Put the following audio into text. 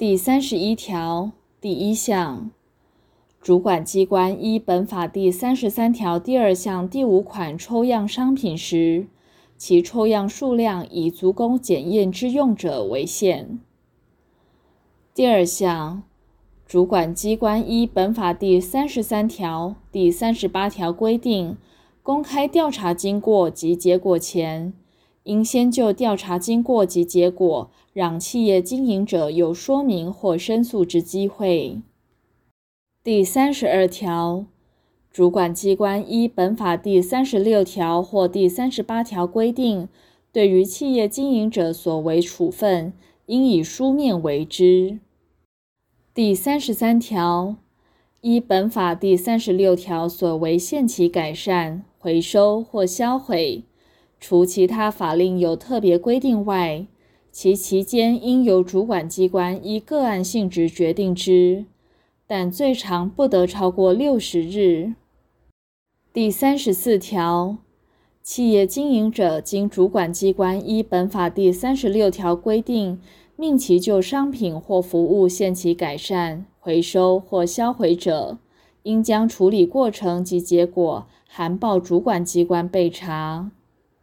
第三十一条第一项，主管机关依本法第三十三条第二项第五款抽样商品时，其抽样数量以足供检验之用者为限。第二项，主管机关依本法第三十三条、第三十八条规定，公开调查经过及结果前，应先就调查经过及结果，让企业经营者有说明或申诉之机会。第三十二条，主管机关依本法第三十六条或第三十八条规定，对于企业经营者所为处分，应以书面为之。第三十三条，依本法第三十六条所为限期改善、回收或销毁，除其他法令有特别规定外，其期间应由主管机关依个案性质决定之。但最长不得超过六十日。第三十四条，企业经营者经主管机关依本法第三十六条规定，命其就商品或服务限期改善、回收或销毁者，应将处理过程及结果函报主管机关备查。